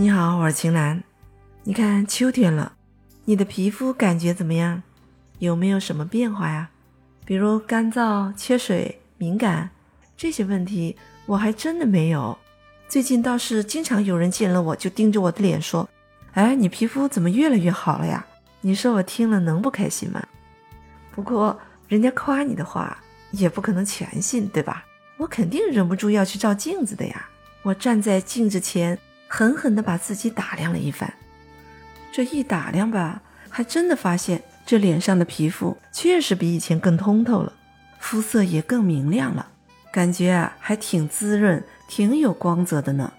你好，我是晴岚。你看秋天了，你的皮肤感觉怎么样？有没有什么变化呀？比如干燥、缺水、敏感这些问题，我还真的没有。最近倒是经常有人见了我就盯着我的脸说：“哎，你皮肤怎么越来越好了呀？”你说我听了能不开心吗？不过人家夸你的话也不可能全信，对吧？我肯定忍不住要去照镜子的呀。我站在镜子前。狠狠地把自己打量了一番，这一打量吧，还真的发现这脸上的皮肤确实比以前更通透了，肤色也更明亮了，感觉啊还挺滋润，挺有光泽的呢。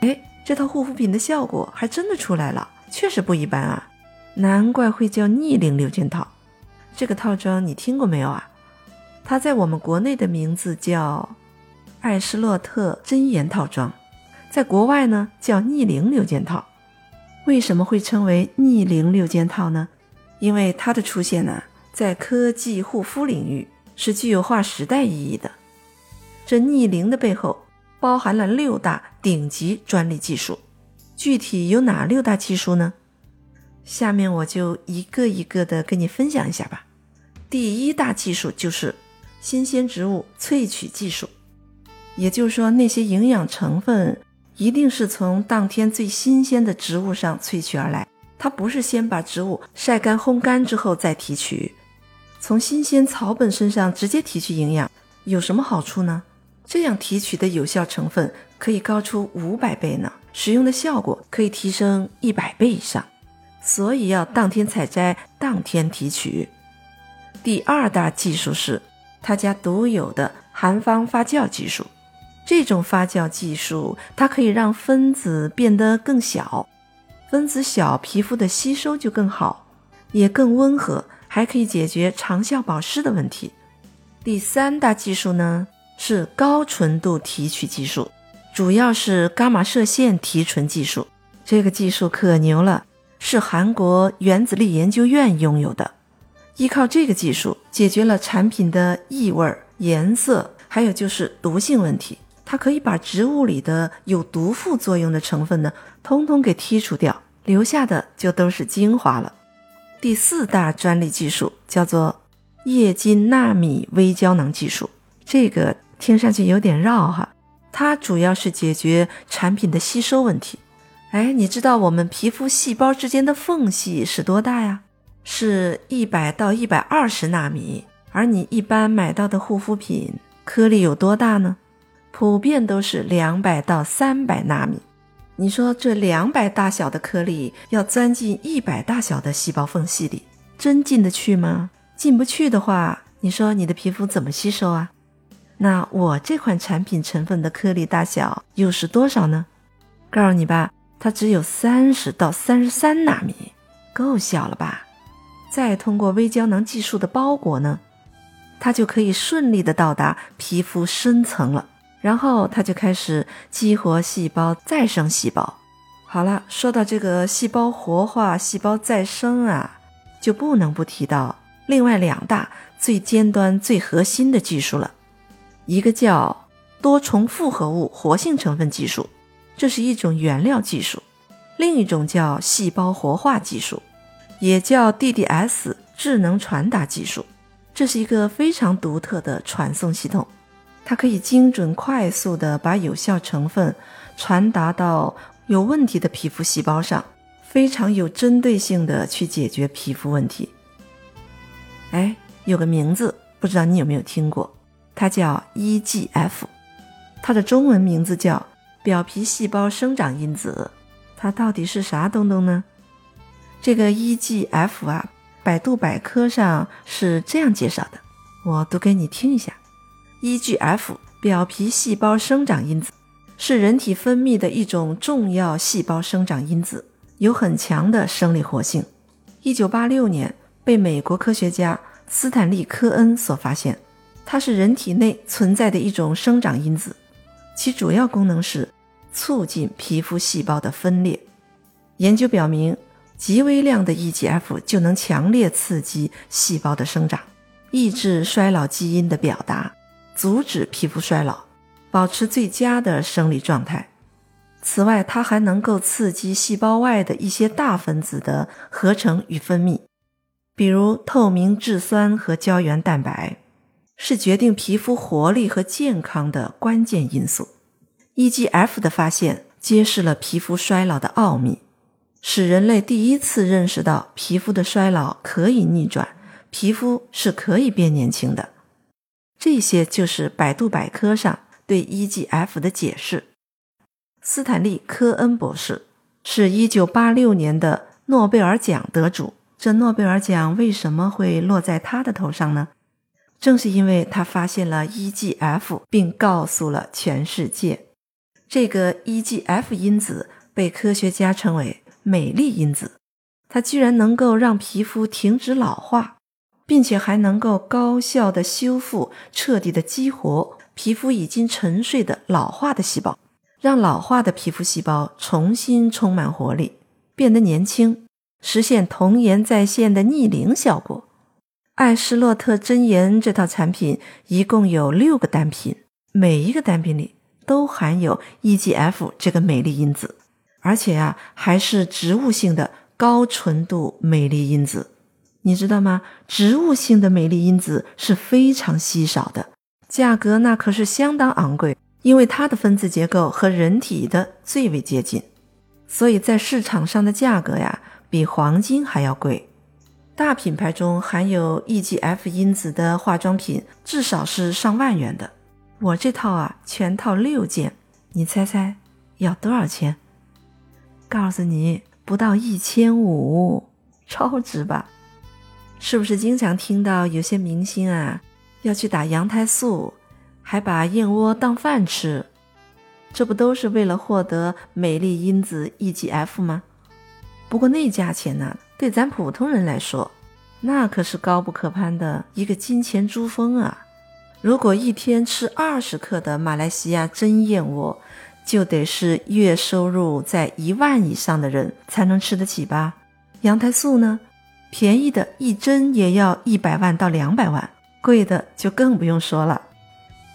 哎，这套护肤品的效果还真的出来了，确实不一般啊，难怪会叫逆龄六件套。这个套装你听过没有啊？它在我们国内的名字叫艾诗洛特真颜套装。在国外呢，叫逆龄六件套。为什么会称为逆龄六件套呢？因为它的出现呢，在科技护肤领域是具有划时代意义的。这逆龄的背后包含了六大顶级专利技术。具体有哪六大技术呢？下面我就一个一个的跟你分享一下吧。第一大技术就是新鲜植物萃取技术，也就是说那些营养成分。一定是从当天最新鲜的植物上萃取而来，它不是先把植物晒干、烘干之后再提取，从新鲜草本身上直接提取营养，有什么好处呢？这样提取的有效成分可以高出五百倍呢，使用的效果可以提升一百倍以上，所以要当天采摘、当天提取。第二大技术是他家独有的含方发酵技术。这种发酵技术，它可以让分子变得更小，分子小，皮肤的吸收就更好，也更温和，还可以解决长效保湿的问题。第三大技术呢是高纯度提取技术，主要是伽马射线提纯技术。这个技术可牛了，是韩国原子力研究院拥有的。依靠这个技术，解决了产品的异味、颜色，还有就是毒性问题。它可以把植物里的有毒副作用的成分呢，通通给剔除掉，留下的就都是精华了。第四大专利技术叫做液晶纳米微胶囊技术，这个听上去有点绕哈。它主要是解决产品的吸收问题。哎，你知道我们皮肤细胞之间的缝隙是多大呀？是一百到一百二十纳米。而你一般买到的护肤品颗粒有多大呢？普遍都是两百到三百纳米，你说这两百大小的颗粒要钻进一百大小的细胞缝隙里，真进得去吗？进不去的话，你说你的皮肤怎么吸收啊？那我这款产品成分的颗粒大小又是多少呢？告诉你吧，它只有三十到三十三纳米，够小了吧？再通过微胶囊技术的包裹呢，它就可以顺利的到达皮肤深层了。然后它就开始激活细胞、再生细胞。好了，说到这个细胞活化、细胞再生啊，就不能不提到另外两大最尖端、最核心的技术了。一个叫多重复合物活性成分技术，这是一种原料技术；另一种叫细胞活化技术，也叫 DDS 智能传达技术，这是一个非常独特的传送系统。它可以精准、快速地把有效成分传达到有问题的皮肤细胞上，非常有针对性地去解决皮肤问题。哎，有个名字，不知道你有没有听过？它叫 EGF，它的中文名字叫表皮细胞生长因子。它到底是啥东东呢？这个 EGF 啊，百度百科上是这样介绍的，我读给你听一下。EGF 表皮细胞生长因子是人体分泌的一种重要细胞生长因子，有很强的生理活性。一九八六年被美国科学家斯坦利·科恩所发现，它是人体内存在的一种生长因子，其主要功能是促进皮肤细胞的分裂。研究表明，极微量的 EGF 就能强烈刺激细胞的生长，抑制衰老基因的表达。阻止皮肤衰老，保持最佳的生理状态。此外，它还能够刺激细胞外的一些大分子的合成与分泌，比如透明质酸和胶原蛋白，是决定皮肤活力和健康的关键因素。EGF 的发现揭示了皮肤衰老的奥秘，使人类第一次认识到皮肤的衰老可以逆转，皮肤是可以变年轻的。这些就是百度百科上对 EGF 的解释。斯坦利·科恩博士是一九八六年的诺贝尔奖得主。这诺贝尔奖为什么会落在他的头上呢？正是因为他发现了 EGF，并告诉了全世界。这个 EGF 因子被科学家称为“美丽因子”，它居然能够让皮肤停止老化，并且还能够高效的修复、彻底的激活皮肤已经沉睡的老化的细胞。让老化的皮肤细胞重新充满活力，变得年轻，实现童颜再现的逆龄效果。艾诗洛特真颜这套产品一共有六个单品，每一个单品里都含有 EGF 这个美丽因子，而且啊，还是植物性的高纯度美丽因子。你知道吗？植物性的美丽因子是非常稀少的，价格那可是相当昂贵。因为它的分子结构和人体的最为接近，所以在市场上的价格呀，比黄金还要贵。大品牌中含有 EGF 因子的化妆品，至少是上万元的。我这套啊，全套六件，你猜猜要多少钱？告诉你，不到一千五，超值吧？是不是经常听到有些明星啊，要去打羊胎素？还把燕窝当饭吃，这不都是为了获得美丽因子 EGF 吗？不过那价钱呢，对咱普通人来说，那可是高不可攀的一个金钱珠峰啊！如果一天吃二十克的马来西亚真燕窝，就得是月收入在一万以上的人才能吃得起吧？羊胎素呢，便宜的一针也要一百万到两百万，贵的就更不用说了。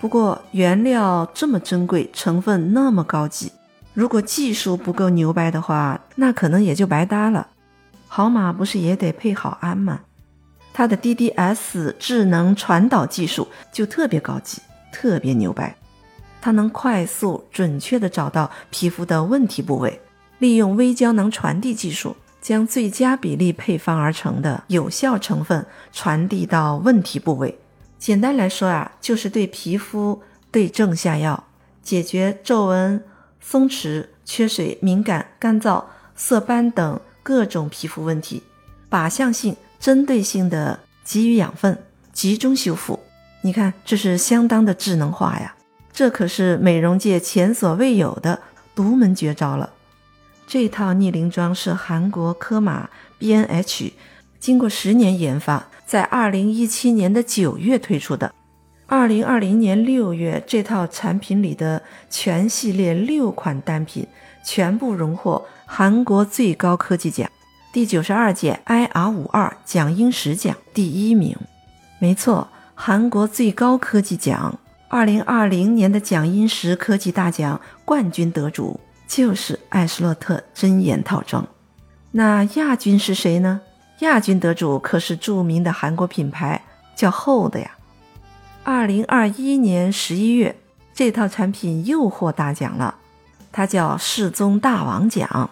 不过原料这么珍贵，成分那么高级，如果技术不够牛掰的话，那可能也就白搭了。好马不是也得配好鞍吗？它的 DDS 智能传导技术就特别高级，特别牛掰。它能快速准确地找到皮肤的问题部位，利用微胶囊传递技术，将最佳比例配方而成的有效成分传递到问题部位。简单来说啊，就是对皮肤对症下药，解决皱纹、松弛、缺水、敏感、干燥、色斑等各种皮肤问题，靶向性、针对性的给予养分，集中修复。你看，这是相当的智能化呀！这可是美容界前所未有的独门绝招了。这套逆龄妆是韩国科玛 B N H，。经过十年研发，在二零一七年的九月推出的。二零二零年六月，这套产品里的全系列六款单品全部荣获韩国最高科技奖第九十二届 IR 五二奖英石奖第一名。没错，韩国最高科技奖二零二零年的奖英石科技大奖冠军得主就是艾斯洛特真颜套装。那亚军是谁呢？亚军得主可是著名的韩国品牌，叫厚的呀。二零二一年十一月，这套产品又获大奖了，它叫世宗大王奖。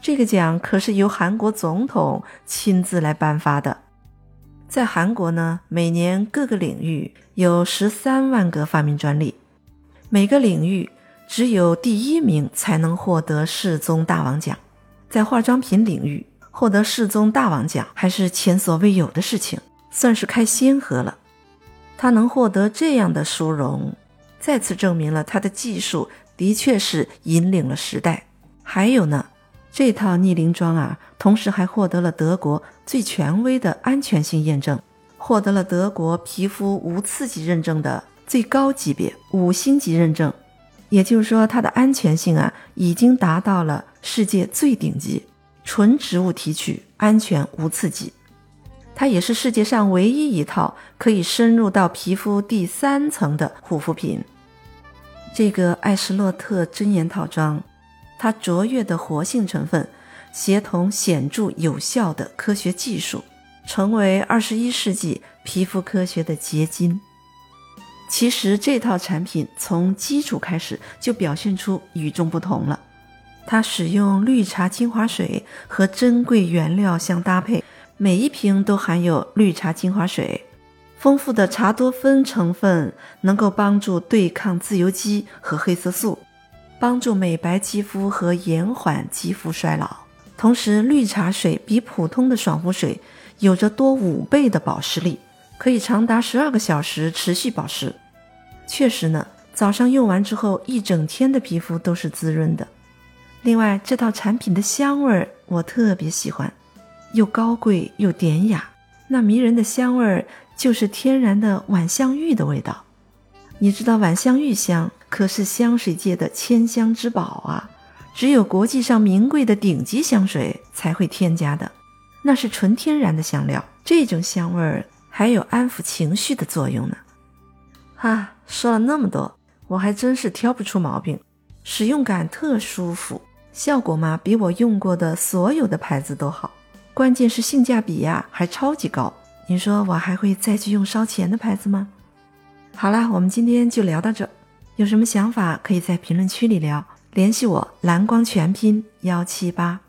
这个奖可是由韩国总统亲自来颁发的。在韩国呢，每年各个领域有十三万个发明专利，每个领域只有第一名才能获得世宗大王奖。在化妆品领域。获得世宗大王奖还是前所未有的事情，算是开先河了。他能获得这样的殊荣，再次证明了他的技术的确是引领了时代。还有呢，这套逆龄妆啊，同时还获得了德国最权威的安全性验证，获得了德国皮肤无刺激认证的最高级别五星级认证。也就是说，它的安全性啊，已经达到了世界最顶级。纯植物提取，安全无刺激，它也是世界上唯一一套可以深入到皮肤第三层的护肤品。这个艾诗洛特真颜套装，它卓越的活性成分，协同显著有效的科学技术，成为二十一世纪皮肤科学的结晶。其实这套产品从基础开始就表现出与众不同了。它使用绿茶精华水和珍贵原料相搭配，每一瓶都含有绿茶精华水，丰富的茶多酚成分能够帮助对抗自由基和黑色素，帮助美白肌肤和延缓肌肤衰老。同时，绿茶水比普通的爽肤水有着多五倍的保湿力，可以长达十二个小时持续保湿。确实呢，早上用完之后，一整天的皮肤都是滋润的。另外，这套产品的香味儿我特别喜欢，又高贵又典雅。那迷人的香味儿就是天然的晚香玉的味道。你知道晚香玉香可是香水界的千香之宝啊，只有国际上名贵的顶级香水才会添加的，那是纯天然的香料。这种香味儿还有安抚情绪的作用呢。哈，说了那么多，我还真是挑不出毛病，使用感特舒服，效果嘛比我用过的所有的牌子都好，关键是性价比呀还超级高。你说我还会再去用烧钱的牌子吗？好啦，我们今天就聊到这，有什么想法可以在评论区里聊，联系我蓝光全拼幺七八。